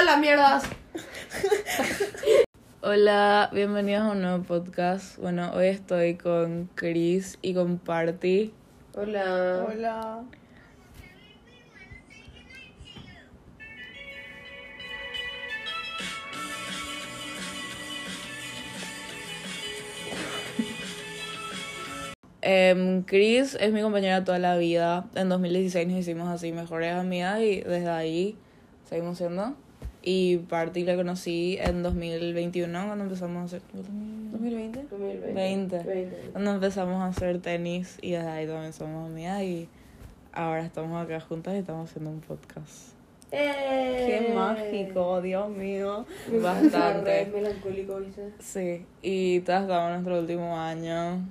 Hola, mierdas. Hola, bienvenidos a un nuevo podcast. Bueno, hoy estoy con Chris y con Party. Hola. Hola. Em, Chris es mi compañera toda la vida. En 2016 nos hicimos así mejores amigas y desde ahí seguimos siendo. Y Party la conocí en 2021 cuando empezamos a hacer... ¿2020? 2020. 20. 20. Cuando empezamos a hacer tenis y desde ahí también somos amigas y ahora estamos acá juntas y estamos haciendo un podcast. ¡Eh! Qué mágico, Dios mío. Me Bastante. melancólico, ¿viste? Sí, y todas estamos en nuestro último año.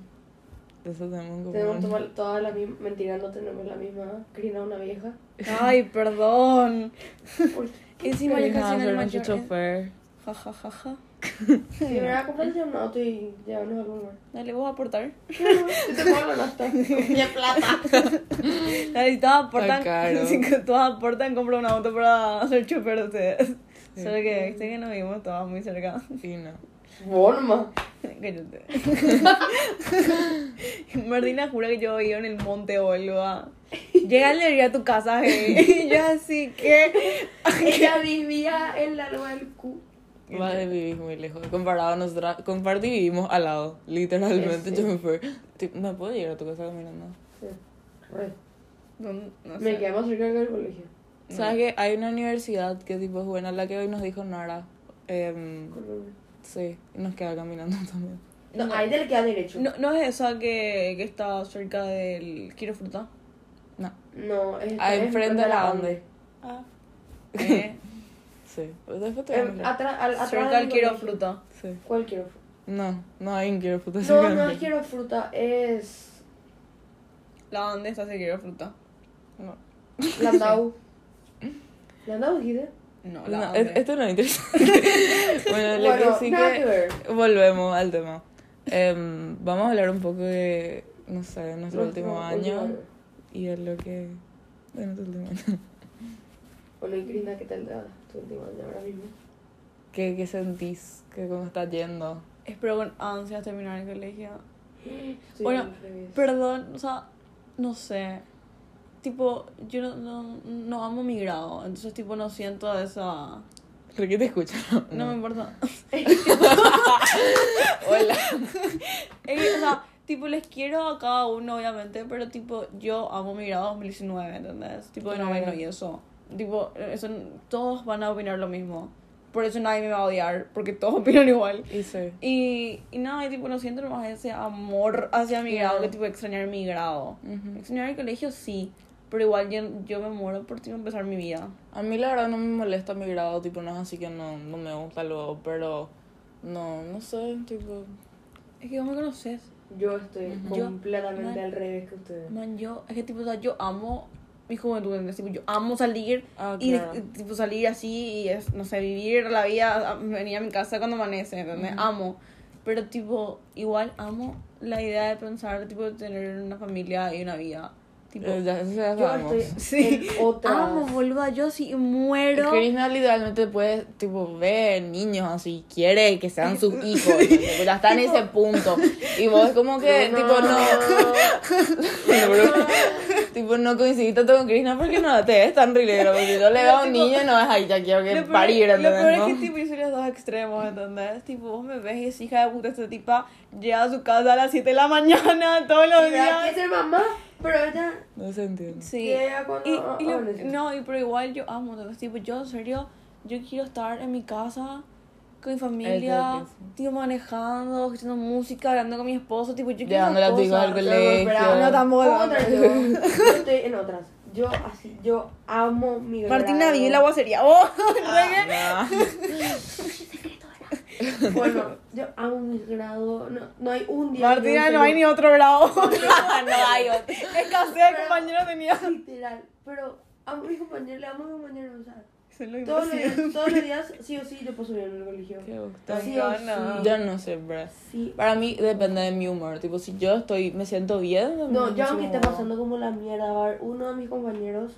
Eso tenemos como... Tenemos toda, toda la misma. Mentira, no tenemos la misma. Crina, una vieja. Ay, perdón. Uy, Encima yo casi el nuestro mayor. chofer. Ja, ja, ja, ja. Si me voy a comprar un auto y llevarnos algún lugar. Dale, vos a aportar. Yo te pago la nasta. ¡Qué plata! Dale, si todos aportan. Si todos aportan, compro un auto para ser chofer de ustedes. Solo que viste que nos vimos todas muy cerca. Y no. Forma. Cállate. Martina jura que yo vivo en el monte boluda. Llega el día a tu casa, hey. Y yo así que. Ella vivía en la loma del Q. Va de vivir muy lejos. Comparado a nosotras, con Party vivimos al lado. Literalmente Sí. yo me fui. Tipo, ¿Me puedo llegar a tu casa caminando? Sí. No, no Me quedé más cerca que el colegio. ¿Sabes que Hay una universidad que tipo es buena, la que hoy nos dijo Nara. Em, sí, nos queda caminando también. No, ahí te le queda derecho. No, no es esa que, que está cerca del Quiero Fruta. No. No, es Ah, enfrente de la Ande. Ah. Eh, Sí. Después te voy a atrás, al, cerca. Sí. ¿Cuál quiero fruta? No, no hay un cerca No, no es quiero fruta, es La donde está ese Quiero Fruta. No. Landau. ¿Landau dijiste? No, No, la es- Ande. esto no es interesante. bueno, lo Bueno, que sí que... Volvemos al tema. Em, vamos a hablar un poco de, no sé, de nuestro, último año y de lo que... de nuestro último año. Hola, y Cristina, ¿qué tal ah, tu último año ahora mismo? ¿Qué, qué sentís? ¿Qué, ¿Cómo estás yendo? Espero con ansias terminar el colegio. Sí, Bueno. Perdón, o sea, no sé. Tipo, yo no, no, no amo mi grado, entonces tipo no siento esa... ¿Por qué te escuchan? No, me importa. Hola. Es que, o sea, tipo, les quiero a cada uno, obviamente, pero tipo, yo amo mi grado 2019, ¿entendés? Tipo, de noveno y eso. Tipo, eso, todos van a opinar lo mismo. Por eso nadie me va a odiar, porque todos opinan igual. Y sí. Y, y nada, y, tipo, no siento nomás ese amor hacia mi grado, que tipo, extrañar mi grado. Ujú. Extrañar el colegio, sí, pero igual yo, yo me muero por tipo, empezar mi vida. A mí la verdad no me molesta mi grado, tipo, no es así que no, no me gusta luego, pero no, no sé, tipo... Es que vos me conoces. Yo estoy completamente man. al revés que ustedes. Man, yo, es que tipo, o sea, yo amo mi juventud, ¿entendés? Tipo, yo amo salir Ah, y claro. tipo salir así y es, no sé, vivir la vida, a- venir a mi casa cuando amanece, ¿entendés? Amo. Pero tipo, igual amo la idea de pensar, tipo, de tener una familia y una vida. Tipo, Eh, ya, eso ya Yo estoy sí, en otras. amo, boluda, yo sí muero. Krishna literalmente puede, tipo, ver niños así, quiere que sean sus hijos, ya está en ese punto. Y vos como que, tipo, no... Bro, tipo, no coincidiste tanto con Krishna porque no te ves tan rilero, porque yo le veo a un niño y no es ahí, ya quiero que Lo peor, parir, lo peor es que tipo, yo soy los dos extremos, ¿entendés? Tipo, vos me ves y es hija de puta, esta tipa llega a su casa a las 7 de la mañana todos los días. Quiere ser mamá, pero ella. No se entiende. Sí. Y, y lo- amanece. no, y pero igual yo amo, tipo, yo en serio, yo quiero estar en mi casa con mi familia, tipo, manejando, escuchando música, hablando con mi esposo, tipo, yo quiero esas tu hijo al cosas. colegio. No, tampoco. Otra yo. Yo estoy en otras. Yo así, yo amo mi Martina grado. vive en la aguacería. Oh, Ah, Bueno, yo amo mi grado. No, no hay un día. Martina, no hay ni otro grado. no hay otro. Escasez de compañeros tenía. Literal. Pero amo a mis compañeros, le amo a mis compañeros. O sea, Eso es lo todos los, todos los días, sí o sí, yo paso bien en el colegio. Qué gusto. Sí o Bacana. sí. Yo no sé, bro. Sí. Para mí depende de mi humor. Tipo, si yo estoy, me siento bien. No, yo aunque esté pasando como la mierda, a haber uno de mis compañeros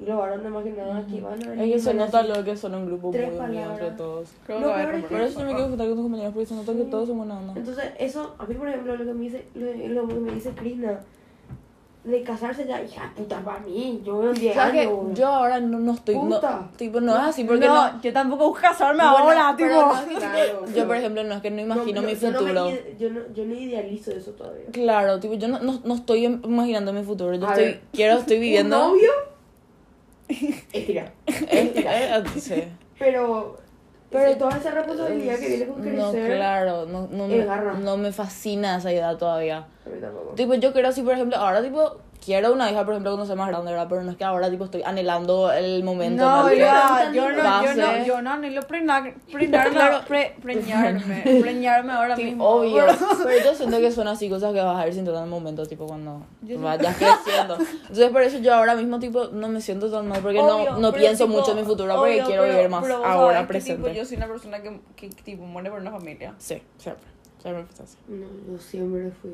Y los varones más que nada que van a Es que se a nota lo que son un grupo muy unido entre todos. Creo No, que a haber es Por eso me quiero juntar con tus compañeros porque se nota que todos son buena onda. Entonces, eso, a mí, por ejemplo, lo que me dice, lo, lo que me dice Krishna, de casarse ya, hija puta, para mí, yo veo 10 ¿Sabes años. que yo ahora no, no estoy. No, Puta. tipo, no es así porque no, no. yo tampoco busco casarme Bueno, ahora, tipo. no claro, Yo, por ejemplo, no es que no imagino No, mi no me futuro. ide- yo, no, yo no idealizo eso todavía. Claro, tipo, yo no, no, no estoy im- imaginando mi futuro. Yo A estoy, ver. quiero, estoy ¿Un viviendo. novio? Estira. Eh, eh, sí. Pero, Pero- toda esa responsabilidad que viene con No, crecer. claro, no, no, me, garra. no me fascina esa edad todavía. A mí tampoco. Tipo, yo quiero así, por ejemplo, ahora, tipo, quiero una hija, por ejemplo, cuando sea más grande, ¿verdad? Pero no es que ahora, tipo, estoy anhelando el momento. No, ya, yo no, yo no, yo no anhelo preñar, preñarme, Claro. pre- preñarme, preñarme ahora Sí, mismo. obvio. Pero yo siento que son así cosas que vas a ir sintiendo en el momento, tipo cuando vayas creciendo. Entonces por eso yo ahora mismo tipo no me siento tan mal porque Obvio, no, no pienso tipo, mucho en mi futuro porque obvio, quiero pero- vivir más pero ahora sabés que, presente. tipo, yo soy una persona que, que tipo muere por una familia. Sí, siempre. Siempre fue así. No, yo siempre fui.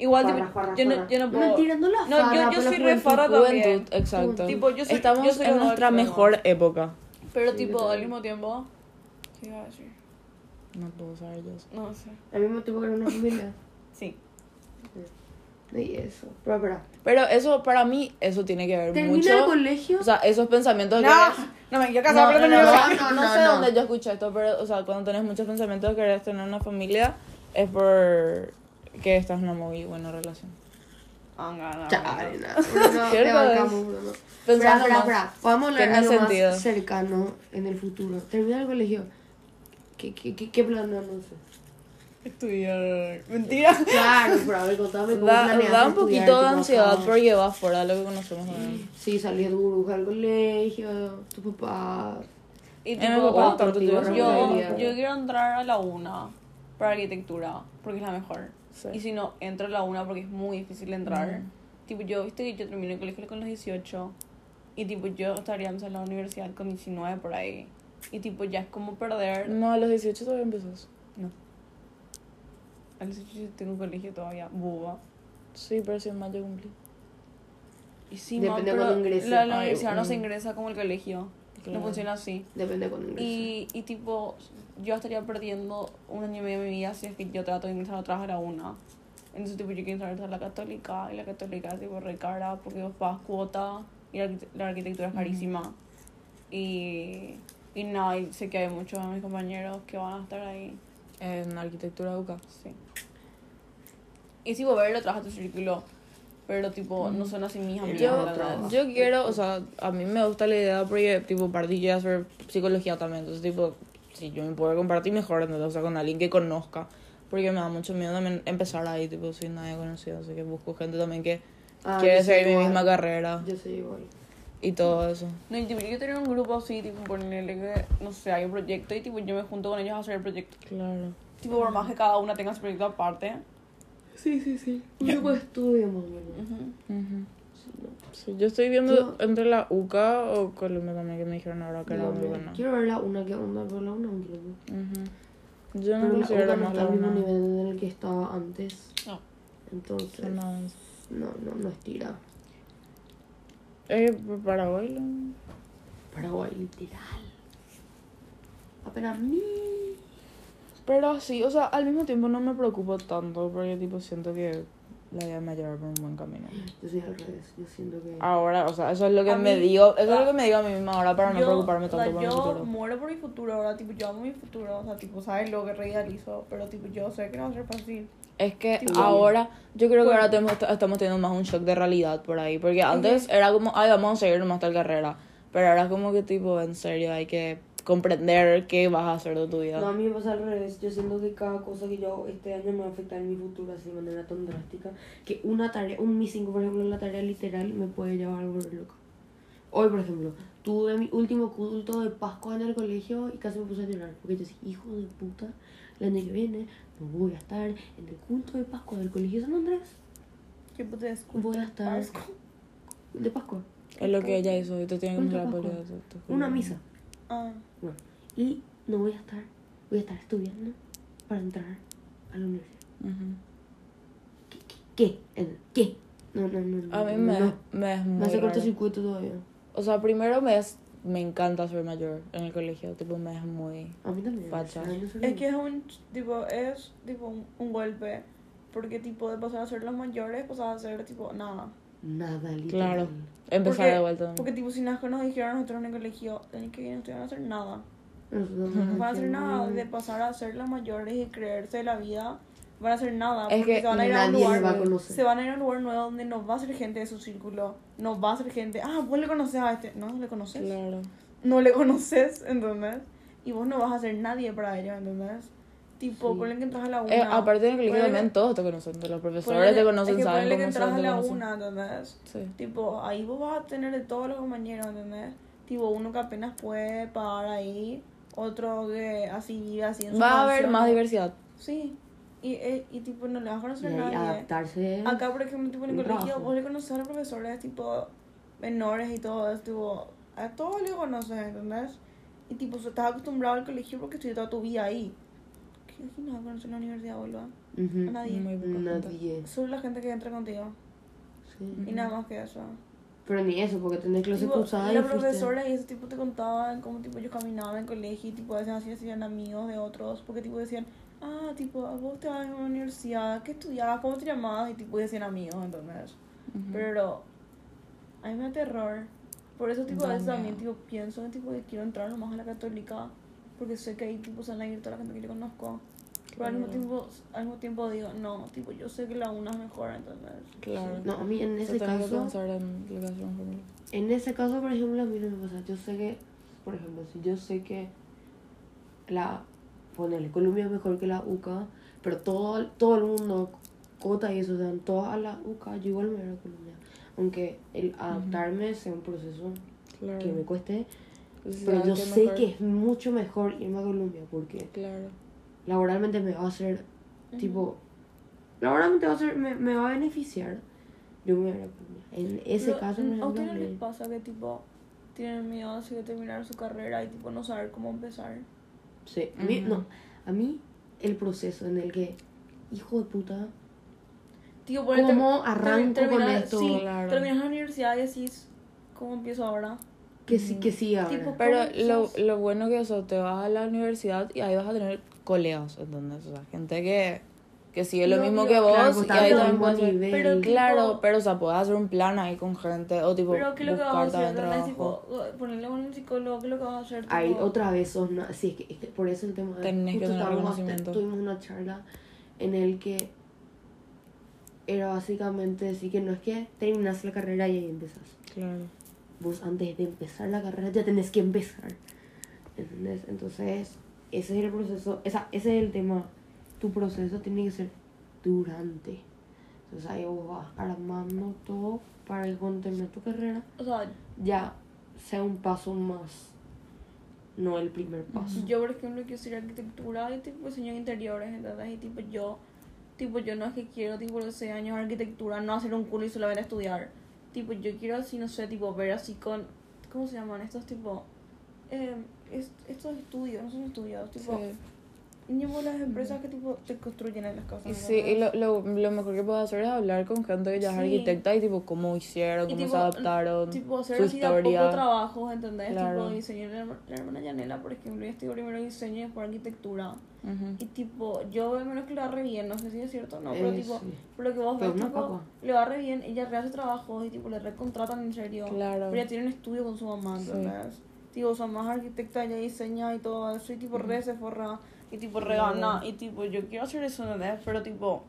Igual Farra, tipo, farra, yo, no, yo no puedo. Mentira, no la No, yo, yo pero soy re juventud. farra también. Juventud, exacto. Tipo, yo soy- Estamos yo soy en nuestra mejor época. Pero Sí, tipo, al mismo tiempo. ¿Qué iba a decir? No puedo saber yo. eso. No sé. Al mismo tiempo que era una familia. Sí. Y eso. Pero, espera. Pero eso para mí eso tiene que ver Termina mucho. el colegio. O sea, esos pensamientos No, que no me quiero casar, no, pero no, no, no, no, no no, sé no. dónde yo escuché esto, pero, o sea, cuando tenés muchos pensamientos de querer tener una familia, es por que estás en una muy buena relación. Ah, no, no, Chale, no. te bancamos, es. Bruno. Pensando. Vamos a hablar algo sentido. más cercano en el futuro. Termina el colegio. ¿Qué, qué, qué, qué planeas? No sé. Estudiar. Mentira. Claro, ver, contame cómo Da, da un estudiar, poquito de ansiedad acá. porque vas fuera de lo que conocemos también. Sí, salí de tu burbuja al colegio, tu papá. Y Eh, mi tipo, papá otro tanto tipo yo- yo quiero entrar a la una para arquitectura porque es la mejor. Sí. Y si no, entro a la una porque es muy difícil entrar. Tipo, yo, viste que yo terminé el colegio con los 18 y tipo, yo estaría en la universidad con 19 por ahí. Y tipo, ya es como perder. No, a los 18 todavía empezás. No. A los 18 yo tengo colegio todavía, buba. Sí, pero si en mayo cumplí. Y sí, Depende ma, cuando ingreses. La, la Ay, universidad no mm. se ingresa como el colegio. Claro. No funciona así. Depende de cuando ingreses. Y, y tipo, yo estaría perdiendo un año y medio de mi vida si es que yo trato de ingresar otra vez a una. Entonces, tipo, yo quiero entrar a la católica y la católica es tipo re cara porque vos pagas cuota y la, la arquitectura es carísima. Y, y nada, y sé que hay muchos de mis compañeros que van a estar ahí. En arquitectura UCA. Sí. Y si volver a tu círculo, pero tipo, no son así mis amigos. Yo, yo quiero, o sea, a mí me gusta la idea porque, tipo, partí yo a hacer psicología también. Entonces, tipo, si yo me puedo compartir mejor, ¿entendés? O sea, con alguien que conozca. Porque me da mucho miedo también empezar ahí, tipo, sin nadie conocido. Así que busco gente también que Ah, quiere seguir mi misma carrera Yo soy igual. y todo eso. No, y tipo, yo tener un grupo así, tipo, ponerle que, no sé, hay un proyecto y tipo, yo me junto con ellos a hacer el proyecto. Claro. Tipo, por más que cada una tenga su proyecto aparte. Sí, sí, sí. Un grupo de estudio, más o menos. Sí, yo estoy viendo entre la UCA o Colombia también, que me dijeron ahora que era muy buena. Quiero ver la una que onda, pero la una un quilombo. Ujú. Yo no Pero la considero UCA no está al mismo nivel en el que estaba antes. No. Entonces, No, no, no, no estira. Eh, Paraguay. lo- Paraguay, literal. Apenas mí. Pero sí, o sea, al mismo tiempo no me preocupo tanto porque tipo siento que la vida me va a llevar por un buen camino. Yo soy al revés. Yo siento que. Ahora, o sea, eso es lo que A me mí- digo, eso es ah, lo que me digo a mí misma ahora para no Yo, preocuparme o sea, tanto por mi yo futuro. muero por mi futuro ahora, tipo, yo amo mi futuro, o sea, tipo, sabes lo que realizo, pero tipo, yo sé que no va a ser fácil. Es que Tipo, ahora, yo creo que bueno. ahora tenemos, estamos teniendo más un shock de realidad por ahí. Porque antes era como, ay, vamos a seguir nomás tal carrera. Pero ahora como que tipo, en serio, hay que comprender qué vas a hacer de tu vida. No, a mí me pasa al revés. Yo siento que cada cosa que yo hago este año me va a afectar en mi futuro así de manera tan drástica. Que una tarea, un Mi 5, por ejemplo, la tarea literal me puede llevar a volver loca. Hoy, por ejemplo, tuve mi último culto de Pascua en el colegio y casi me puse a llorar. Porque yo decía, hijo de puta, el año que viene no voy a estar en el culto de Pascua del colegio San Andrés. ¿Qué puedes Voy a estar de Pascua. Es lo que ella hizo y te tiene que de. Pascua. Una misa. Ah, Bueno, y no voy a estar, voy a estar estudiando para entrar a la universidad. ¿Qué? ¿Qué? ¿Qué? ¿Qué? No, no, no. A mí no, me, no. me es Me muy hace raro. cortocircuito todavía. O sea, primero me, es, me encanta ser mayor en el colegio. Tipo, me es muy. A mí también. Facha. Es que es un, tipo, es, tipo, un, un golpe. Porque, tipo, de pasar a ser los mayores, pasar a ser, tipo, nada. Nada, literal. Claro. Empezar Porque- de vuelta. Porque, tipo, si nada que nos dijeron nosotros en el colegio, el año que viene ustedes van a hacer nada. No van a hacer nada de pasar a ser los mayores y creerse la vida. Van a hacer nada. Es porque que se van a ir a un lugar. va a. Se van a ir a un lugar nuevo donde no va a ser gente de su círculo. No va a ser gente. Ah, vos le conoces a este. No, le conoces. Claro. No le conoces, ¿entendés? Y vos no vas a ser nadie para ellos, ¿entendés? Tipo, Sí. ponle que entras a la una. Eh, aparte en el colegio Ponele- también todos te conocen. Los profesores ponele- te conocen, es que saben que entras a la conocen. una, ¿entendés? Sí. Tipo, ahí vos vas a tener de todos los compañeros, ¿entendés? Tipo, uno que apenas puede pagar ahí, otro que así vive así en su Va a haber más diversidad. Sí. Y, eh, y tipo, no le vas a Y conocer ahí a nadie. adaptarse. Acá, por ejemplo, tipo, en el colegio, vos le conoces a los profesores, tipo, menores y todo, es, tipo, a todos le conoces, ¿entendés? Y tipo, estás acostumbrado al colegio porque estuviste toda tu vida ahí. ¿Qué no conocer en la universidad, boludo? Ujú. A nadie. Muy poca gente. Nadie. Solo la gente que entra contigo. Sí. Y nada más que eso. Pero ni eso, porque tenés clase Tipo, cursada y la fuiste- profesora y ese tipo te contaban cómo tipo yo caminaba en el colegio y tipo a veces así hacían amigos de otros porque tipo decían ah tipo vos te vas a una universidad ¿qué estudiabas? ¿cómo te llamabas? y tipo decían amigos entonces Ujú. pero a mí me da terror por eso tipo a veces también tipo pienso en tipo que quiero entrar nomás a la católica porque sé que ahí tipo se van a ir toda la gente que yo conozco pero al mismo tiempo al mismo tiempo digo no tipo yo sé que la una es mejor entonces Claro. No, a mí en O sea, ese caso, en en ese caso, por ejemplo, a mí no me pasa. Yo sé que, por ejemplo, si yo sé que la, ponerle Colombia es mejor que la UCA, pero todo, todo el mundo, Cota y eso, se dan todas a la UCA, yo igual me voy a Colombia. Aunque el adaptarme sea un proceso Claro. que me cueste, pero yo sé mejor- que es mucho mejor irme a Colombia porque Claro. laboralmente me va a hacer, tipo, laboralmente va a ser, me, me va a beneficiar. Yo me voy a ir a Colombia. En ese Pero, caso, ¿A ustedes les me- pasa que tipo tienen miedo así de terminar su carrera y tipo no saber cómo empezar? Sí, a mí, no, a mí el proceso en el que, hijo de puta, Tío, ¿Cómo arranco terminar- con esto? Sí, Claro. terminas la universidad y decís, ¿cómo empiezo ahora? Que sí, que sí ahora. Tipo, Pero ¿Cómo lo, lo bueno que eso, te vas a la universidad y ahí vas a tener colegas, ¿entendés? O sea, gente que, que sigue lo No, mismo yo- que vos Claro, pues, y ahí también mismo puedes hacer- nivel. Pero tipo- Claro, pero o sea, puedes hacer un plan ahí con gente o tipo Pero ¿qué es lo que vas a buscar hacer? trabajo. Tipo, ponerle con un psicólogo, ¿qué es lo que vas a hacer? Ahí Tipo, otra vez sos sí, es que, es que por eso el tema de Tenés que justo tener estábamos- conocimiento. tuvimos una charla en el que era básicamente decir que no es que terminas la carrera y ahí empezás. Claro. Vos antes de empezar la carrera ya tenés que empezar. ¿Entendés? Entonces, ese es el proceso, esa, ese es el tema. Tu proceso tiene que ser durante. Entonces ahí vos vas armando todo para que cuando termines tu carrera O sea, ya sea un paso más, no el primer paso. yo por ejemplo quiero estudiar arquitectura y tipo diseño de interiores, ¿entendés? Y tipo yo, tipo yo no es que quiero tipo los seis años de arquitectura, no hacer un curso y solamente estudiar. Tipo yo quiero así, no sé, tipo ver así con, ¿cómo se llaman? Estos tipo, eh, es- estos estudios, no son estudios, tipo. Y como las empresas que tipo te construyen en las casas. Y sí, y lo, lo, lo mejor que puedes hacer es hablar con gente que ya es Sí. arquitecta y tipo cómo hicieron, Y cómo tipo, se adaptaron, Tipo, hacer su así de a poco historia. trabajos, ¿entendés? Claro. Tipo, diseño. La, la hermana Yanela, por ejemplo, ella estudió primero diseño y después arquitectura. Ujú. Y tipo, yo veo menos que le va re bien, no sé si es cierto o no, pero Eh, tipo, sí. pero que vos Pero ves, tipo, le va re bien, ella rehace trabajos y tipo, le recontratan en serio. Claro. Pero ella tiene un estudio con su mamá, Sí. ¿entendés? Tipo, su mamá es arquitecta, ella diseña y todo eso, y tipo, re se forra, y tipo, re Claro. gana, y tipo, yo quiero hacer eso, ¿entendés? Pero tipo,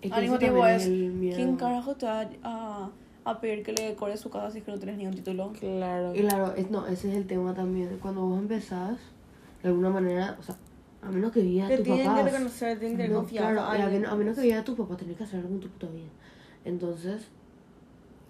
Es que al mismo tiempo es. ¿quién carajo te va a, a pedir que le decore su casa si es que no tienes ni un título? Claro. Y claro, es, no, ese es el tema también. Cuando vos empezás, de alguna manera, o sea, a menos que vivas Te tus tienen papás. que reconocer, tienen que no, confiar. claro, a, menos, a menos que vivas tus papás, tenés que hacer algo en tu puta vida. Entonces,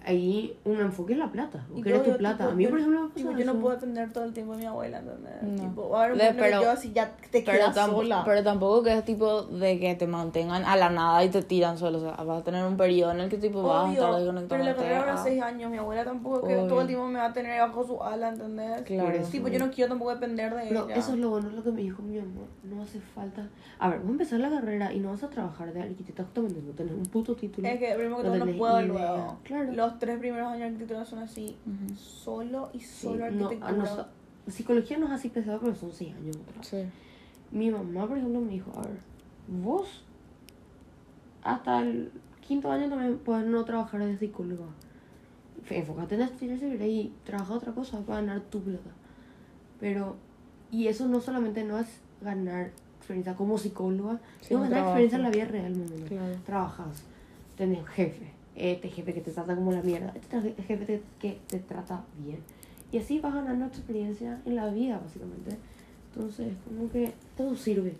ahí un enfoque es la plata. Querés yo- tu yo, plata. tipo, a mí, por ejemplo, Tipo, yo no puedo depender todo el tiempo de mi abuela, ¿entendés? No. Tipo, a un Le- pero- yo así ya te Pero, quedas tampoco, sola. pero tampoco que es tipo de que te mantengan a la nada y te tiran solo. O sea, vas a tener un periodo en el que tipo vas a estar Obvio, desconectado. pero la carrera dura seis años. Mi abuela tampoco es que Obvio. todo el tiempo me va a tener bajo su ala, ¿entendés? Claro. Eso. Tipo, yo no quiero tampoco depender de Pero ella. eso es lo bueno, lo que me dijo mi amor. No hace falta. A ver, vas a empezar la carrera y no vas a trabajar de arquitecta justamente. No tenés un puto título. Es que primero que No todo no puedo luego. Claro. Los los tres primeros años de arquitectura son así, Ujú. solo y Sí, solo no, arquitectura. a nos- psicología no es así pesado, pero son seis años. Sí. Mi mamá, por ejemplo, me dijo, a ver, vos hasta el quinto año también puedes no trabajar de psicóloga. Enfócate en estudiar seguridad y trabaja otra cosa para ganar tu plata. Pero, y eso no solamente no es ganar experiencia como psicóloga, Sí, sino ganar trabajo. experiencia en la vida real. Claro. Trabajas, tenés jefe, este jefe que te trata como la mierda, este tra- jefe te- que te trata bien. Y así vas ganando experiencia en la vida, básicamente. Entonces, como que todo sirve,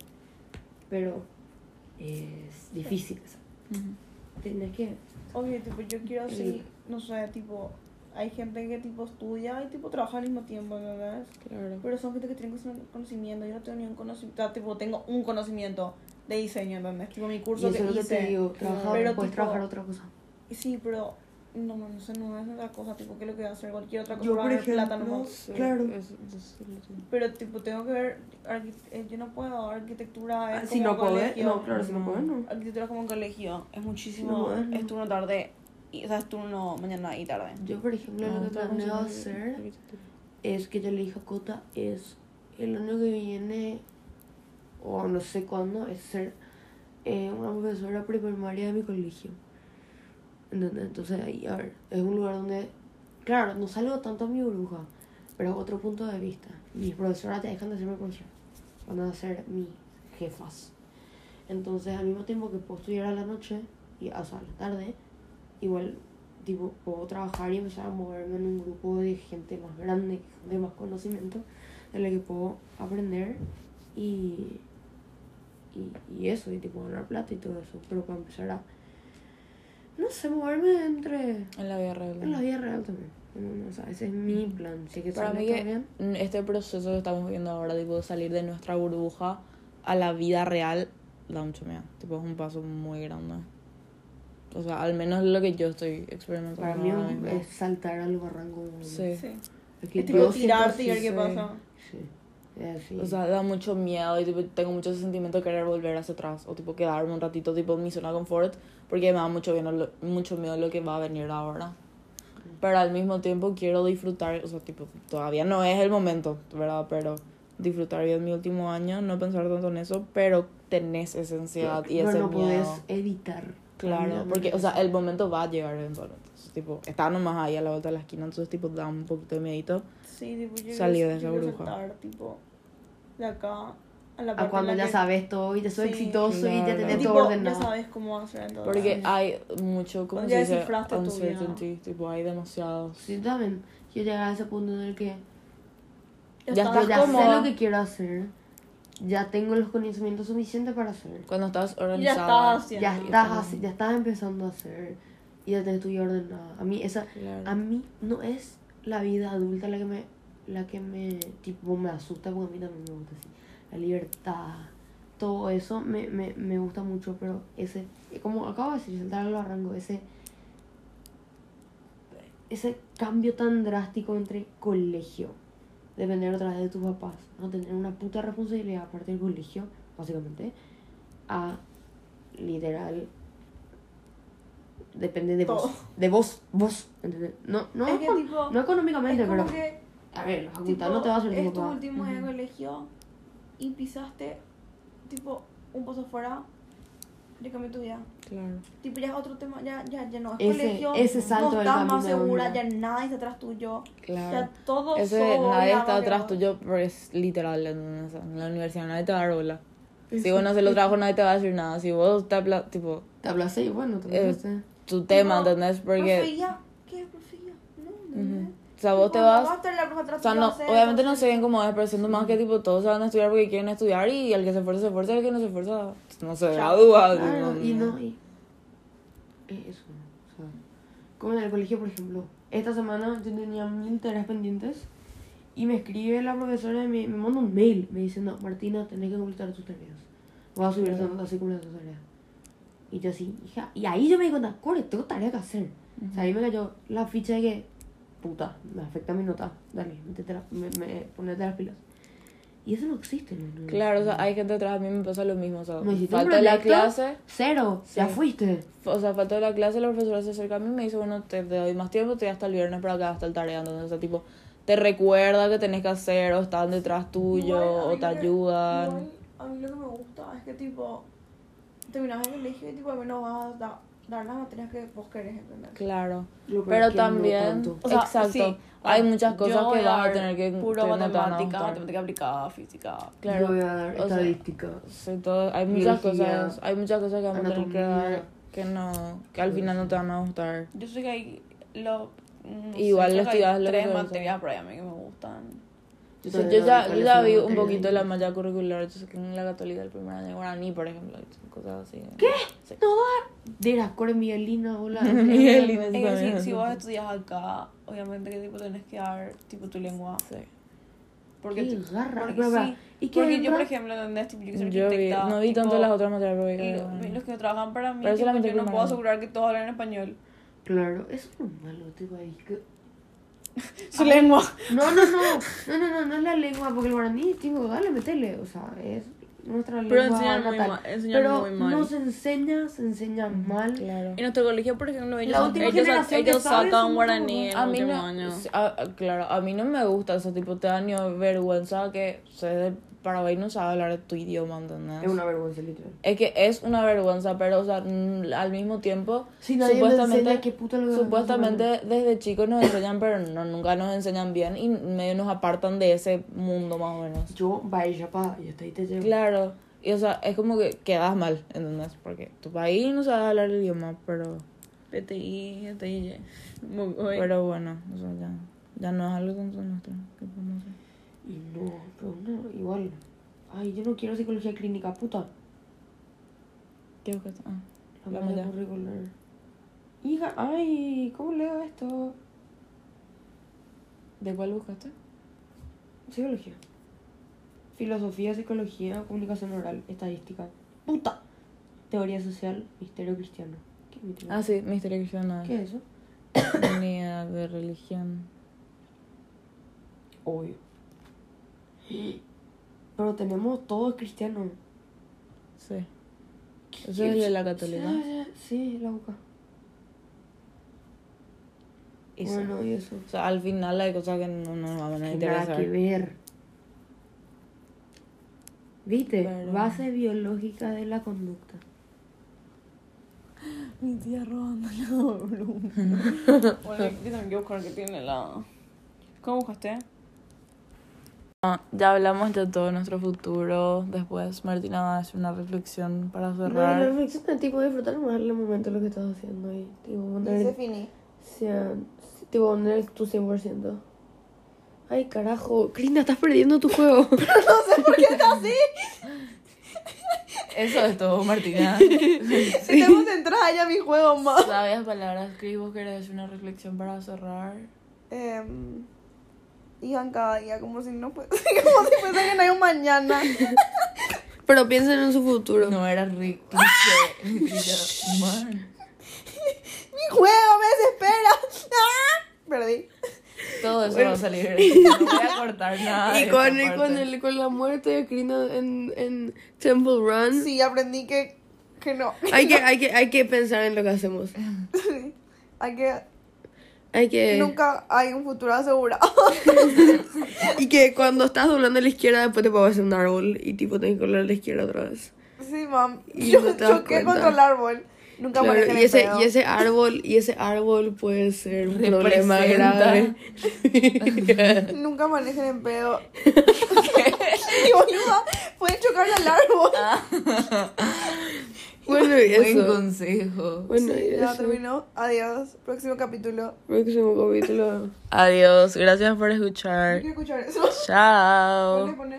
pero es difícil. sea, Ujú. Tenés que... Obvio, tipo, yo quiero así, Sí. no sé, tipo, hay gente que tipo estudia y tipo trabaja al mismo tiempo, ¿verdad? Claro. Pero son gente que tiene conocimiento, yo no tengo ni un conocimiento, tipo, tengo un conocimiento de diseño, ¿entendés? Tipo, mi Y curso eso que es lo que hice. te digo, trabajar, Pero, puedes tipo, trabajar otra cosa. Sí, pero no, no, no sé, no es otra cosa, tipo, ¿qué es lo que va a hacer? Cualquier otra cosa Yo, por ganar plata ejemplo, nomás. Sí, Claro. Pero, tipo, tengo que ver, eh, yo no puedo, arquitectura es Ah, si como no podés, colegio. no, claro, si no podés, no. Arquitectura es como un colegio, es muchísimo, No es turno tarde, y, o sea, es turno mañana y tarde. Yo, por ejemplo, No, lo que planeo hacer es que yo le dije a Cota es el año que viene o no sé cuándo es ser eh, una profesora primaria de mi colegio ¿Entendés? entonces ahí a ver es un lugar donde claro no salgo tanto a mi burbuja pero otro punto de vista mis profesoras te dejan de ser mi profesora van a ser mis jefas entonces al mismo tiempo que puedo estudiar a la noche y o sea, a la tarde igual tipo puedo trabajar y empezar a moverme en un grupo de gente más grande de más conocimiento en el que puedo aprender y y, y eso y tipo ganar plata y todo eso pero para empezar a no sé moverme entre En la vida real. en la vida real también No, no, o sea, ese es mi plan es que Para mí todo que bien este proceso que estamos viendo ahora, tipo, de salir de nuestra burbuja a la vida real, da mucho miedo. Tipo, es un paso muy grande. O sea, al menos lo que yo estoy experimentando para mí mismo. es saltar al barranco Sí. Sí. es que Es tipo tirarte y ver qué sí. pasa. sí, es así. O sea, da mucho miedo y tipo, tengo mucho sentimiento de querer volver hacia atrás o tipo quedarme un ratito tipo en mi zona de confort porque me da mucho miedo, mucho miedo lo que va a venir ahora. Pero al mismo tiempo quiero disfrutar, o sea, tipo, todavía no es el momento, ¿verdad? Pero disfrutar bien mi último año, no pensar tanto en eso, pero tenés esa ansiedad y pero ese no miedo. puedes evitar Claro, porque, o sea, el momento va a llegar eventualmente. Entonces, tipo, está nomás ahí a la vuelta de la esquina, entonces, tipo, da un poquito de miedito. Sí, tipo, yo Salir de esa burbuja. saltar, tipo, de acá a la a parte cuando en la ya que- sabes todo y te soy Sí, exitoso y ya claro. tenés tipo, todo ya ordenado sabes cómo hacer. Porque hay mucho, ¿cómo Cuando se ya dice? Uncertainty, tipo, hay demasiados. Sí, también. Yo llegué a ese punto en el que Ya estás ya sé cómoda. lo que quiero hacer. Ya tengo los conocimientos suficientes para hacer. Cuando estás Y ya organizada. estás haciendo. Ya estás, ya estás empezando a hacer. Y ya tenés tu vida ordenada. A mí esa, Claro. a mí no es la vida adulta la que me, la que me, tipo, me asusta porque a mí también me gusta así. La libertad, todo eso me, me, me gusta mucho, pero ese, como acabo de decir, saltar al barranco, ese, ese cambio tan drástico entre colegio, depender otra vez de tus papás, no tener una puta responsabilidad aparte del colegio, básicamente, a literal depende de vos, de vos, vos, ¿entendés? No, no, Es que, tipo, no económicamente, es pero que a ver, la facultad tipo, no te va a hacer es tu papá. último año de colegio y pisaste tipo un paso fuera cambió tu vida Claro. tipo ya es otro tema ya ya ya no es Ese- colegio ese salto no del estás más segura ¿no? ya nadie está atrás tuyo Claro. ya todo Ese sos nadie está atrás tuyo, pero es literal en, esa- en la universidad, nadie te va a dar bola. Si vos no haces los trabajos, nadie te va a decir nada. Si vos te apla- tipo, Te aplacé y bueno, te Eh, tu tema, ¿entendés? Porque, Profía, ¿qué profía? no ¿entendés? Ujú. o sea, vos te vas... O sea, no, obviamente no sé bien cómo es, pero siento más que tipo todos se van a estudiar porque quieren estudiar y el que se esfuerza se esfuerza y el que no se esfuerza no se gradúa. Claro, y no, y eso, o sea, como en el colegio, por ejemplo, esta semana yo tenía mil tareas pendientes y me escribe la profesora y me, me manda un mail, me dice, no, Martina, tenés que completar tus tareas. Vas a subir esta nota así como tus tareas. Y yo así, hija, y ahí yo me di cuenta, core, tengo tarea que hacer. O sea, ahí me cayó la ficha de que, puta, me afecta mi nota, dale, métete la- me, me, ponete las pilas. Y eso no existe. No. Claro, o sea, hay gente atrás, a mí me pasa lo mismo, o sea, falta la clase, Cero. Ya fuiste. o sea, falta la clase, la profesora se acerca a mí y me dice, bueno, te, te doy más tiempo, te doy hasta el viernes para que hagas tal tarea, entonces, o sea, tipo, te recuerda que tenés que hacer, o están detrás tuyo, o te ayudan. a mí lo que me gusta es que, tipo, terminas el colegio y, tipo, al menos vas a da- dar las materias que vos querés, ¿entendés? Claro. Lo Pero no también, tanto. O sea, exacto, sí, hay ah, muchas cosas que vas a dar tener que Puro matemática, matemática aplicada, física. Claro. Yo voy a dar o sea, estadística. Todo- hay muchas cosas, hay muchas cosas que vamos a tener que dar que no, que al final no te van a gustar. Yo sé que hay. Lo, no Igual sé, lo estudias hay tres materias por ahí a mí que me gustan. También yo ya, yo ya vi un poquito de- la malla curricular, entonces que en la católica el primer año guaraní, por ejemplo, cosas así. ¿Qué? Sí. De las core Miguelina, hola. Miguelina, Es sí, también. si, si vos estudias acá, obviamente que tipo tenés que dar tipo tu lengua. Sí. Porque, Qué garra. porque sí. ¿y qué porque yo, por ejemplo, ¿entendés? Tipo, yo soy Yo vi, no vi tipo, tanto las otras materias, pero vi Los que trabajan para mí, tipo, yo no puedo asegurar que todos hablan español. Claro, eso es lo malo, tipo ahí. Que... Su lengua. No, no, no. No, no, no, no es la lengua, porque el guaraní, tipo, dale, metele. O sea, es nuestra Pero lengua enseñan muy mal, enseñan Pero muy mal. no se enseña, se enseña mal. Claro. En nuestro colegio, por ejemplo, ellos, La última ellos, generación que sacan guaraní en A el mí último no, año. sí, ah, ah, claro, a mí no me gusta ese tipo, te da ni vergüenza que sé de Paraguay no sabe hablar tu idioma, ¿entendés? Es una vergüenza, literal. Es que es una vergüenza, pero o sea, mm, al mismo tiempo, Si nadie me supuestamente, enseña qué puta lo supuestamente desde chicos nos enseñan, pero no, nunca nos enseñan bien y medio nos apartan de ese mundo más o menos. Yo, vaya, pa, y hasta ahí te llevo. Claro, y o sea, es como que quedas mal, ¿entendés? Porque tu país no sabe hablar el idioma, pero, PTI, muy. pero bueno, o sea, ya, ya no es algo tanto nuestro. ¿qué podemos hacer? Y no, pero no, igual. Ay, yo no quiero psicología clínica, puta. ¿Qué buscas? Ah, La la malla. curricular. Hija, ay, ¿cómo leo esto? ¿De cuál buscaste? Psicología. Filosofía, psicología, comunicación oral, estadística. Puta. Teoría social, misterio cristiano. ¿Qué es misterio? Ah, sí, misterio cristiano. ¿Qué es eso? Ni idea de religión. Obvio. Pero tenemos todo cristiano. Sí. Eso es de la católica. Sí, la UCA. Eso. Bueno, y eso. O sea, al final hay cosas que no nos van a Nada interesar. que ver. ¿Viste? Pero- Base biológica de la conducta. Mi tía robando la volumen. bueno, yo también quiero buscar que tiene la. ¿Cómo buscaste? Ah, Ya hablamos de todo nuestro futuro. Después Martina va a hacer una reflexión para No, la cerrar. reflexión es tipo disfrutar más el momento de lo que estás haciendo ahí. Tipo, poner, finí. sea, tipo, poner tu 100%. Ay, carajo. Krina, estás perdiendo tu juego. Eso es todo, Martina. Estamos centradas ya en mi juego más. Sabias palabras que vos querés una reflexión para cerrar. Eh, iban cada día como si no fuese, como si fuese que no hay un mañana. Pero piensen en su futuro. No era ri- cliché. cliché. Man. Mi juego me desespera. ¡Ah! Perdí. Todo eso va a salir. No voy a cortar nada. Y con, y con, el, con la muerte de Krina en, en Temple Run, Sí, aprendí que, que no. hay, que, hay, que, hay que pensar en lo que hacemos. Hay que. Hay que... Nunca hay un futuro asegurado. Y que cuando estás doblando a la izquierda, después te puedes hacer un árbol y tipo tenés que doblar a la izquierda otra vez. Sí, mam. Y Yo no choqué cuenta. contra el árbol. Nunca Claro, manejen y ese, pedo. y ese árbol, y ese árbol puede ser un problema grave. Nunca manejen en pedo. y boluda, pueden chocar al árbol. bueno, y Buen eso. consejo. Bueno, y Ya eso. terminó. Adiós. Próximo capítulo. Próximo capítulo. Adiós. Gracias por Yo escuchar. quiero escuchar eso. Chao. Ponle, ponle.